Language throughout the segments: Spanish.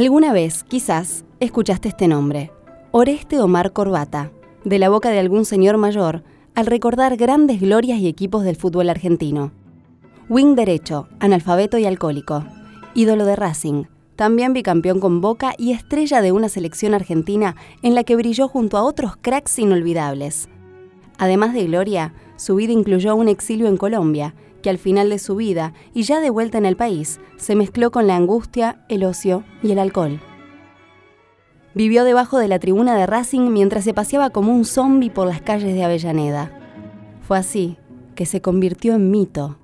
Alguna vez, quizás, escuchaste este nombre, Oreste Omar Corbata, de la boca de algún señor mayor, al recordar grandes glorias y equipos del fútbol argentino. Wing derecho, analfabeto y alcohólico, ídolo de Racing, también bicampeón con Boca y estrella de una selección argentina en la que brilló junto a otros cracks inolvidables. Además de gloria, su vida incluyó un exilio en Colombia, que al final de su vida, y ya de vuelta en el país, se mezcló con la angustia, el ocio y el alcohol. Vivió debajo de la tribuna de Racing mientras se paseaba como un zombi por las calles de Avellaneda. Fue así que se convirtió en mito.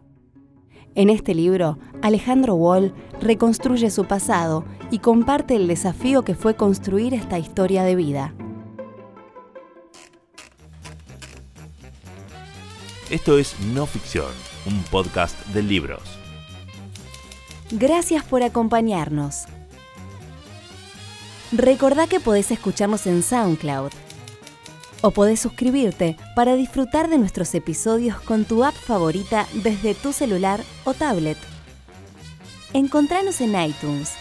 En este libro, Alejandro Wall reconstruye su pasado y comparte el desafío que fue construir esta historia de vida. Esto es No Ficción, un podcast de libros. Gracias por acompañarnos. Recordá que podés escucharnos en SoundCloud o podés suscribirte para disfrutar de nuestros episodios con tu app favorita desde tu celular o tablet. Encontranos en iTunes.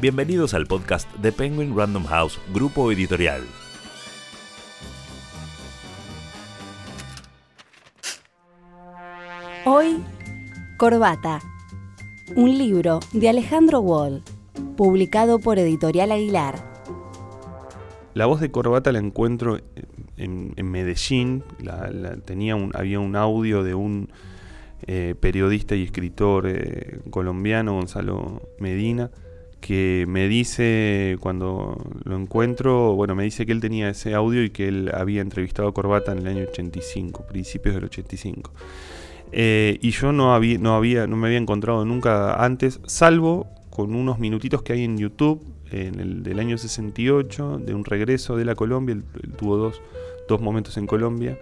Bienvenidos al podcast de Penguin Random House, grupo editorial. Hoy, Corbata, un libro de Alejandro Wall, publicado por Editorial Aguilar. La voz de Corbata la encuentro en, Medellín. tenía había un audio de un eh, periodista y escritor eh, colombiano, Gonzalo Medina, que me dice cuando lo encuentro, bueno, me dice que él tenía ese audio y que él había entrevistado a Corbata en el año 85, principios del 85. Eh, y yo no había, no había, no me había encontrado nunca antes, salvo con unos minutitos que hay en YouTube, en el del año 68, de un regreso de la Colombia, él, tuvo dos, dos, momentos en Colombia,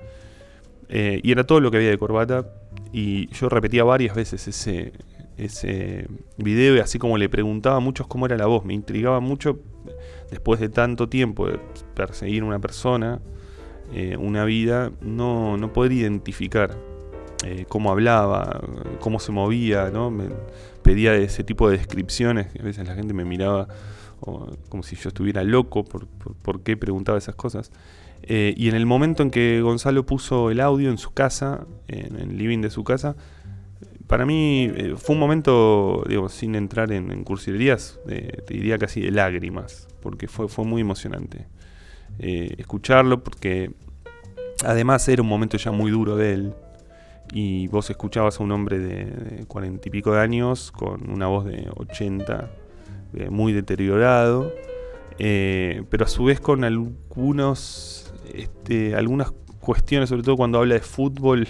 eh, y era todo lo que había de corbata, y yo repetía varias veces ese, ese video, y así como le preguntaba a muchos cómo era la voz, me intrigaba mucho, después de tanto tiempo de perseguir una persona, eh, una vida, no, no poder identificar eh, cómo hablaba, cómo se movía, ¿no? Pedía ese tipo de descripciones, a veces la gente me miraba como si yo estuviera loco por, por, qué preguntaba esas cosas. Eh, y en el momento en que Gonzalo puso el audio en su casa, en el living de su casa, para mí eh, fue un momento, digo, sin entrar en, en cursilerías, te diría casi de lágrimas, porque fue, fue muy emocionante escucharlo, porque además era un momento ya muy duro de él, y vos escuchabas a un hombre de cuarenta y pico de años con una voz de 80, eh, muy deteriorado, eh, pero a su vez con algunos, este, algunas cuestiones, sobre todo cuando habla de fútbol,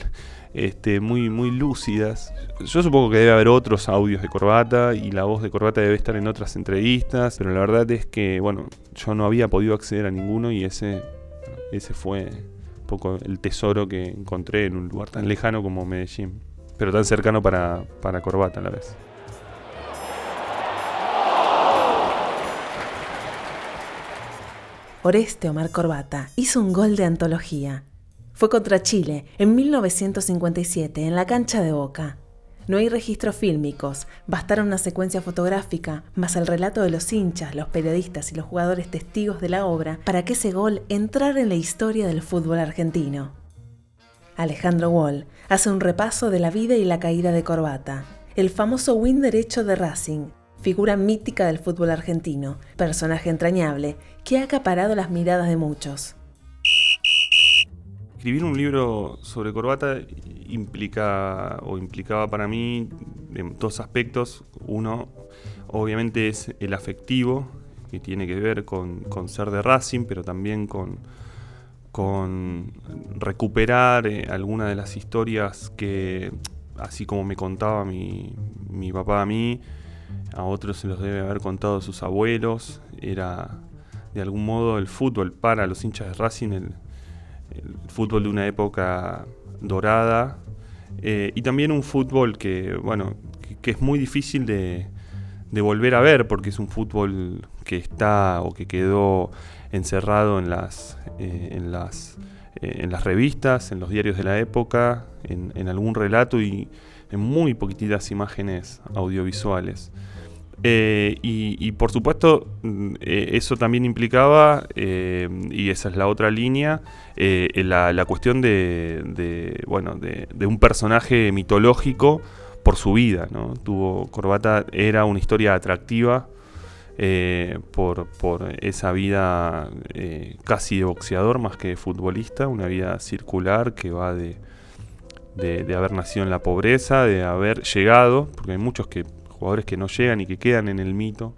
este, muy, muy lúcidas. Yo supongo que debe haber otros audios de Corbata y la voz de Corbata debe estar en otras entrevistas, pero la verdad es que, bueno, yo no había podido acceder a ninguno y ese, ese fue poco el tesoro que encontré en un lugar tan lejano como Medellín, pero tan cercano para, para Corbata a la vez. Oreste Omar Corbata hizo un gol de antología. Fue contra Chile en 1957 en la cancha de Boca. No hay registros fílmicos, bastaron una secuencia fotográfica, más el relato de los hinchas, los periodistas y los jugadores testigos de la obra para que ese gol entrara en la historia del fútbol argentino. Alejandro Wall hace un repaso de la vida y la caída de Corbata, el famoso win derecho de Racing, figura mítica del fútbol argentino, personaje entrañable que ha acaparado las miradas de muchos. Escribir un libro sobre corbata implica o implicaba para mí dos aspectos. Uno, obviamente, es el afectivo, que tiene que ver con, ser de Racing, pero también con, con recuperar eh, algunas de las historias que, así como me contaba mi, mi papá a mí, a otros se los debe haber contado sus abuelos. Era de algún modo el fútbol para los hinchas de Racing, el, el fútbol de una época dorada eh, y también un fútbol que, bueno, que, es muy difícil de, volver a ver porque es un fútbol que está o que quedó encerrado en las, eh, en las, eh, en las revistas, en los diarios de la época, en, algún relato y en muy poquititas imágenes audiovisuales. Eh, y, por supuesto, mm, eh, eso también implicaba, eh, y esa es la otra línea, la, cuestión de, bueno, de, un personaje mitológico por su vida. ¿no? Tuvo Corbata era una historia atractiva por, por, esa vida casi de boxeador más que de futbolista, una vida circular que va de, de haber nacido en la pobreza, de haber llegado, porque hay muchos que jugadores que no llegan y que quedan en el mito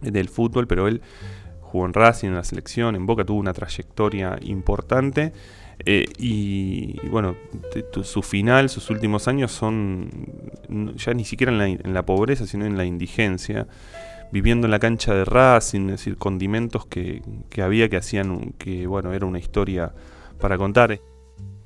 del fútbol, pero él jugó en Racing, en la selección, en Boca tuvo una trayectoria importante. Eh, y, bueno, su final, sus últimos años son ya ni siquiera en la, pobreza, sino en la indigencia, viviendo en la cancha de Racing, es decir, condimentos que, que había que hacían que, bueno, era una historia para contar.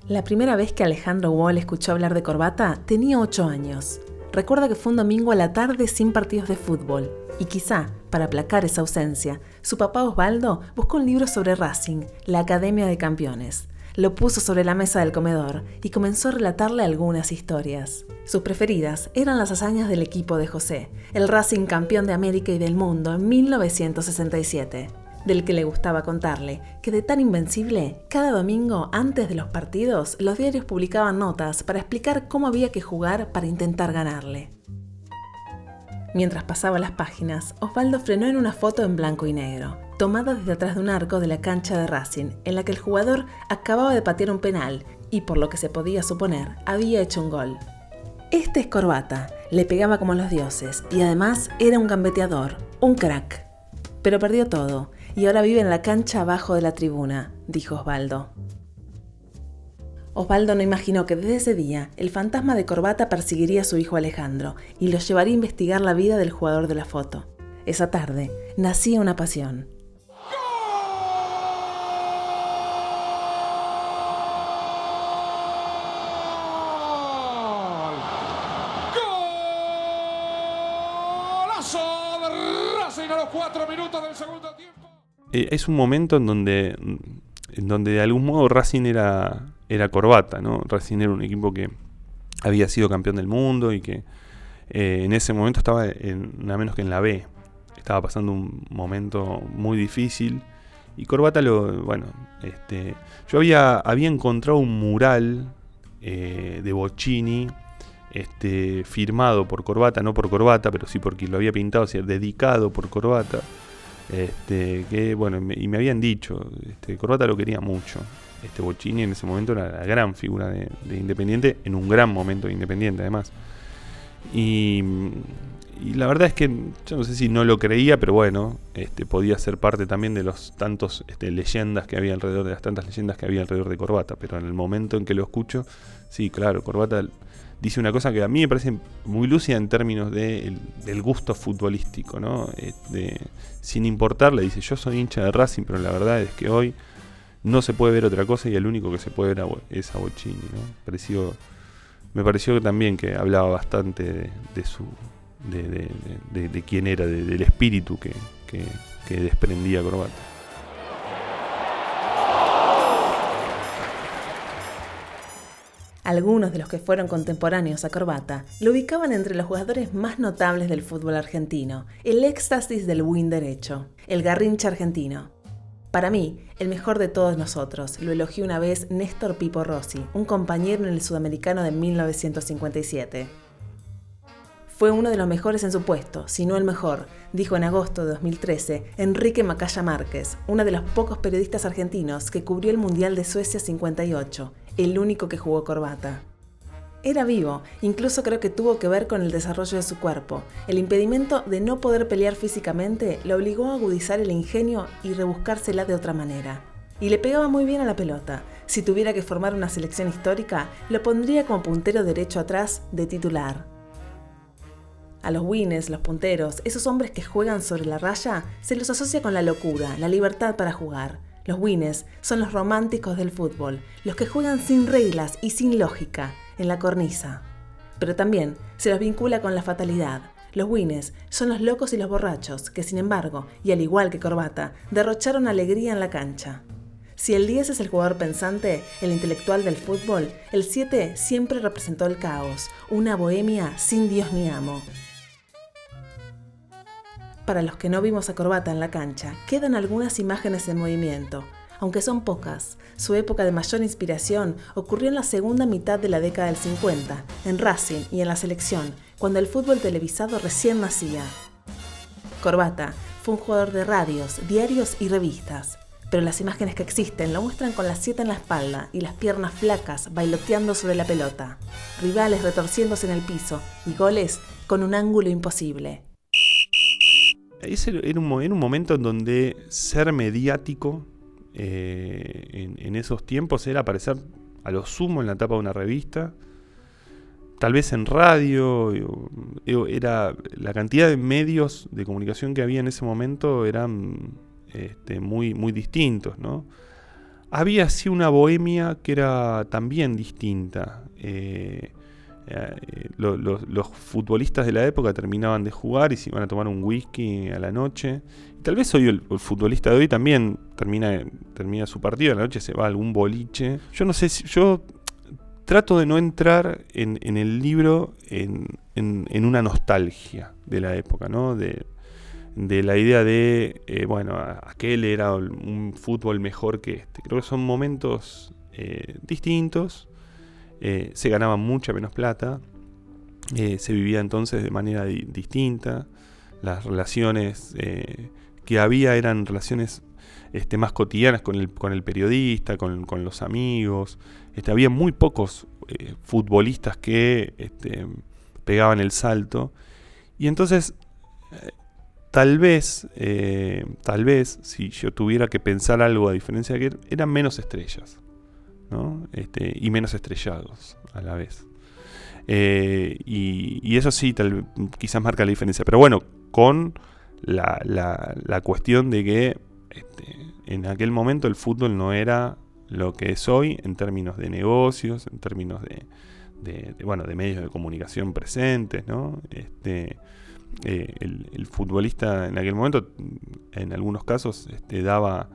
La primera vez que Alejandro Wall escuchó hablar de corbata tenía 8 años. Recuerda que fue un domingo a la tarde sin partidos de fútbol, y quizá, para aplacar esa ausencia, su papá Osvaldo buscó un libro sobre Racing, la Academia de Campeones. Lo puso sobre la mesa del comedor y comenzó a relatarle algunas historias. Sus preferidas eran las hazañas del equipo de José, el Racing campeón de América y del mundo en 1967 del que le gustaba contarle, que de tan invencible, cada domingo antes de los partidos los diarios publicaban notas para explicar cómo había que jugar para intentar ganarle. Mientras pasaba las páginas, Osvaldo frenó en una foto en blanco y negro, tomada desde atrás de un arco de la cancha de Racing, en la que el jugador acababa de patear un penal y, por lo que se podía suponer, había hecho un gol. Este es Corbata, le pegaba como los dioses y además era un gambeteador, un crack. Pero perdió todo y ahora vive en la cancha abajo de la tribuna, dijo Osvaldo. Osvaldo no imaginó que desde ese día el fantasma de corbata perseguiría a su hijo Alejandro y lo llevaría a investigar la vida del jugador de la foto. Esa tarde nacía una pasión. a los minutos del segundo tiempo. Eh, es un momento en donde, en donde de algún modo Racing era, era corbata, ¿no? Racing era un equipo que había sido campeón del mundo y que eh, en ese momento estaba nada menos que en la B. Estaba pasando un momento muy difícil. Y Corbata lo, bueno, este, yo había, había encontrado un mural eh, de Bocini, este, firmado por Corbata, no por Corbata, pero sí porque lo había pintado, o dedicado por Corbata. Este, que bueno, y me habían dicho, este, Corbata lo quería mucho. Este Bocini en ese momento era la gran figura de, Independiente, en un gran momento de Independiente además. Y, la verdad es que yo no sé si no lo creía, pero bueno, este, podía ser parte también de los tantos este, leyendas que había alrededor, de las tantas leyendas que había alrededor de Corbata. Pero en el momento en que lo escucho, sí, claro, Corbata dice una cosa que a mí me parece muy lúcida en términos de del gusto futbolístico, ¿no? Este, sin importarle, dice, yo soy hincha de Racing, pero la verdad es que hoy no se puede ver otra cosa y el único que se puede ver es a Bocini, ¿no? me pareció también que hablaba bastante de, su de, quién era, del espíritu que, que, que desprendía Corbata. Algunos de los que fueron contemporáneos a Corbata lo ubicaban entre los jugadores más notables del fútbol argentino, el éxtasis del win derecho, el garrincha argentino. Para mí, el mejor de todos nosotros, lo elogió una vez Néstor Pipo Rossi, un compañero en el Sudamericano de 1957. Fue uno de los mejores en su puesto, si no el mejor, dijo en agosto de 2013 Enrique Macaya Márquez, uno de los pocos periodistas argentinos que cubrió el Mundial de Suecia 58, el único que jugó corbata. Era vivo, incluso creo que tuvo que ver con el desarrollo de su cuerpo. El impedimento de no poder pelear físicamente lo obligó a agudizar el ingenio y rebuscársela de otra manera. Y le pegaba muy bien a la pelota. Si tuviera que formar una selección histórica, lo pondría como puntero derecho atrás de titular. A los wines, los punteros, esos hombres que juegan sobre la raya, se los asocia con la locura, la libertad para jugar. Los wines son los románticos del fútbol, los que juegan sin reglas y sin lógica, en la cornisa. Pero también se los vincula con la fatalidad. Los wines son los locos y los borrachos, que sin embargo, y al igual que Corbata, derrocharon alegría en la cancha. Si el 10 es el jugador pensante, el intelectual del fútbol, el 7 siempre representó el caos, una bohemia sin Dios ni amo. Para los que no vimos a Corbata en la cancha, quedan algunas imágenes en movimiento, aunque son pocas. Su época de mayor inspiración ocurrió en la segunda mitad de la década del 50, en Racing y en la selección, cuando el fútbol televisado recién nacía. Corbata fue un jugador de radios, diarios y revistas, pero las imágenes que existen lo muestran con las siete en la espalda y las piernas flacas bailoteando sobre la pelota, rivales retorciéndose en el piso y goles con un ángulo imposible. Ese era un, momento en donde ser mediático eh, en, esos tiempos era aparecer a lo sumo en la tapa de una revista, tal vez en radio, era la cantidad de medios de comunicación que había en ese momento eran este, muy, distintos. Había así una bohemia que era también distinta. Eh, eh, los futbolistas de la época terminaban de jugar y se iban a tomar un whisky a la noche. tal vez hoy el, futbolista de hoy también termina, termina su partido, a la noche se va a algún boliche. Yo no sé si. Yo trato de no entrar en, el libro en, una nostalgia de la época, ¿no? De, de la idea de, eh, bueno, aquel era un fútbol mejor que este. Creo que son momentos eh, distintos, eh, se ganaba mucha menos plata, se vivía entonces de manera distinta, las relaciones que había eran relaciones este, más cotidianas con el, con el periodista, con, los amigos, este, había muy pocos futbolistas que este, pegaban el salto, y entonces Tal vez, eh, tal vez, si yo tuviera que pensar algo a diferencia de que eran menos estrellas, ¿no? Este, y menos estrellados a la vez. Eh, y, eso sí, tal, quizás marca la diferencia. Pero bueno, con la, la, cuestión de que este, en aquel momento el fútbol no era lo que es hoy en términos de negocios, en términos de, de, bueno, de medios de comunicación presentes, ¿no? Este, eh, el, futbolista en aquel momento, en algunos casos, este, daba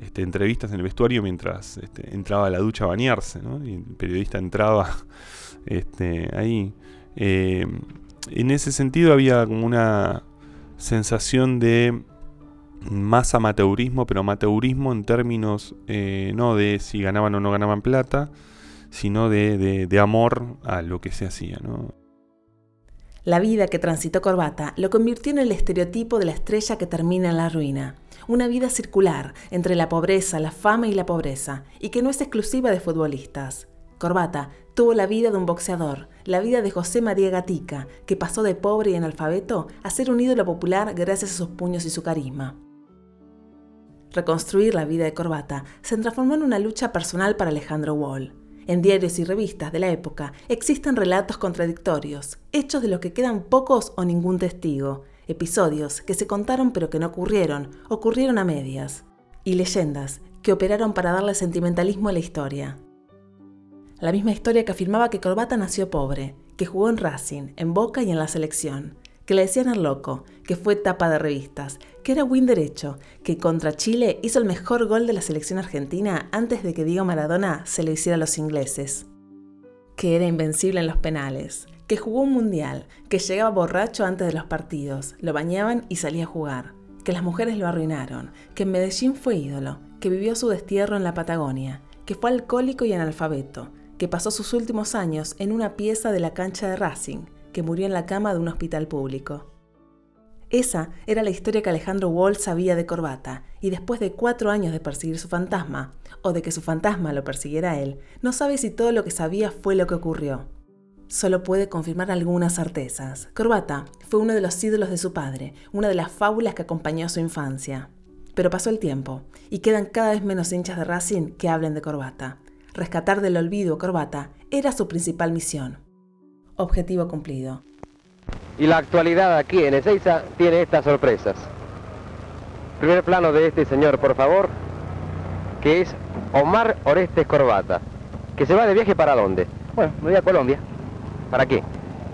este, entrevistas en el vestuario mientras este, entraba a la ducha a bañarse, y el periodista entraba este, ahí. Eh, en ese sentido había como una sensación de más amateurismo, pero amateurismo en términos eh, no de si ganaban o no ganaban plata, sino de, de amor a lo que se hacía. La vida que transitó Corbata lo convirtió en el estereotipo de la estrella que termina en la ruina. Una vida circular entre la pobreza, la fama y la pobreza, y que no es exclusiva de futbolistas. Corbata tuvo la vida de un boxeador, la vida de José María Gatica, que pasó de pobre y analfabeto a ser un ídolo popular gracias a sus puños y su carisma. Reconstruir la vida de Corbata se transformó en una lucha personal para Alejandro Wall. En diarios y revistas de la época existen relatos contradictorios, hechos de los que quedan pocos o ningún testigo, episodios que se contaron pero que no ocurrieron, ocurrieron a medias, y leyendas que operaron para darle sentimentalismo a la historia. La misma historia que afirmaba que Corbata nació pobre, que jugó en Racing, en Boca y en la selección, que le decían al loco, que fue tapa de revistas, que era win derecho, que contra Chile hizo el mejor gol de la selección argentina antes de que Diego Maradona se lo hiciera a los ingleses, que era invencible en los penales, que jugó un mundial, que llegaba borracho antes de los partidos, lo bañaban y salía a jugar, que las mujeres lo arruinaron, que en Medellín fue ídolo, que vivió su destierro en la Patagonia, que fue alcohólico y analfabeto, que pasó sus últimos años en una pieza de la cancha de Racing, que murió en la cama de un hospital público. Esa era la historia que Alejandro Wall sabía de Corbata, y después de cuatro años de perseguir su fantasma, o de que su fantasma lo persiguiera a él, no sabe si todo lo que sabía fue lo que ocurrió. Solo puede confirmar algunas certezas. Corbata fue uno de los ídolos de su padre, una de las fábulas que acompañó a su infancia. Pero pasó el tiempo, y quedan cada vez menos hinchas de Racing que hablen de Corbata. Rescatar del olvido a Corbata era su principal misión. Objetivo cumplido. Y la actualidad aquí en Ezeiza tiene estas sorpresas. Primer plano de este señor, por favor, que es Omar Orestes Corbata, que se va de viaje para dónde? Bueno, me voy a Colombia. ¿Para qué?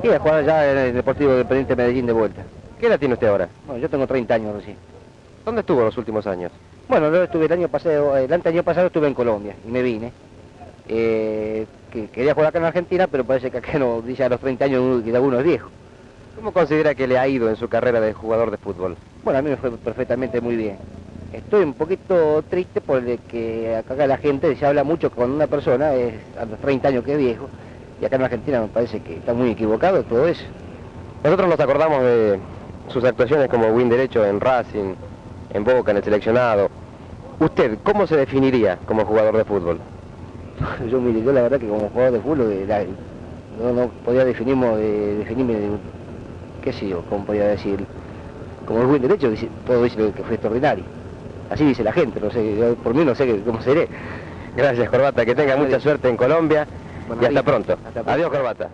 Y a jugar allá en el Deportivo Independiente Medellín de vuelta. ¿Qué edad tiene usted ahora? Bueno, yo tengo 30 años recién. ¿Dónde estuvo los últimos años? Bueno, yo estuve el año pasado, el año pasado estuve en Colombia y me vine. Eh, que quería jugar acá en Argentina, pero parece que acá no, dice a los 30 años que uno es viejo. ¿Cómo considera que le ha ido en su carrera de jugador de fútbol? Bueno, a mí me fue perfectamente muy bien. Estoy un poquito triste porque acá la gente se habla mucho con una persona, es a los 30 años que es viejo, y acá en Argentina me parece que está muy equivocado todo eso. Nosotros nos acordamos de sus actuaciones como win derecho en Racing, en Boca, en el seleccionado. ¿Usted cómo se definiría como jugador de fútbol? Yo, mire, yo la verdad que como jugador de fútbol no, no podía definirme, eh, definirme, qué sé yo, cómo podía decir, como el buen derecho, todo dice que fue extraordinario. Así dice la gente, no sé, yo por mí no sé cómo seré. Gracias, Corbata. Que tenga mucha suerte en Colombia y hasta listo. pronto. Hasta pronto. Adiós, Corbata.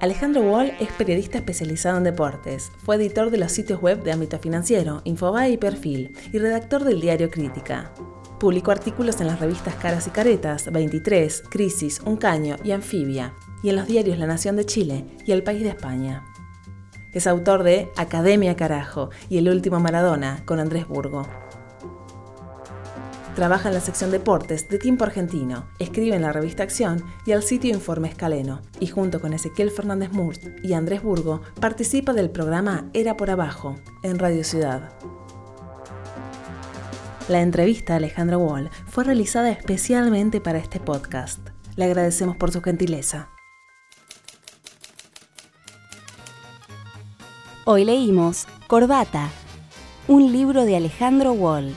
Alejandro Wall es periodista especializado en deportes, fue editor de los sitios web de ámbito financiero, Infobae y Perfil, y redactor del diario Crítica. Publicó artículos en las revistas Caras y Caretas, 23, Crisis, Un Caño y Anfibia, y en los diarios La Nación de Chile y El País de España. Es autor de Academia Carajo y El Último Maradona con Andrés Burgo. Trabaja en la sección Deportes de Tiempo Argentino, escribe en la revista Acción y al sitio Informe Escaleno, y junto con Ezequiel Fernández Murt y Andrés Burgo participa del programa Era por Abajo, en Radio Ciudad. La entrevista a Alejandro Wall fue realizada especialmente para este podcast. Le agradecemos por su gentileza. Hoy leímos Corbata, un libro de Alejandro Wall,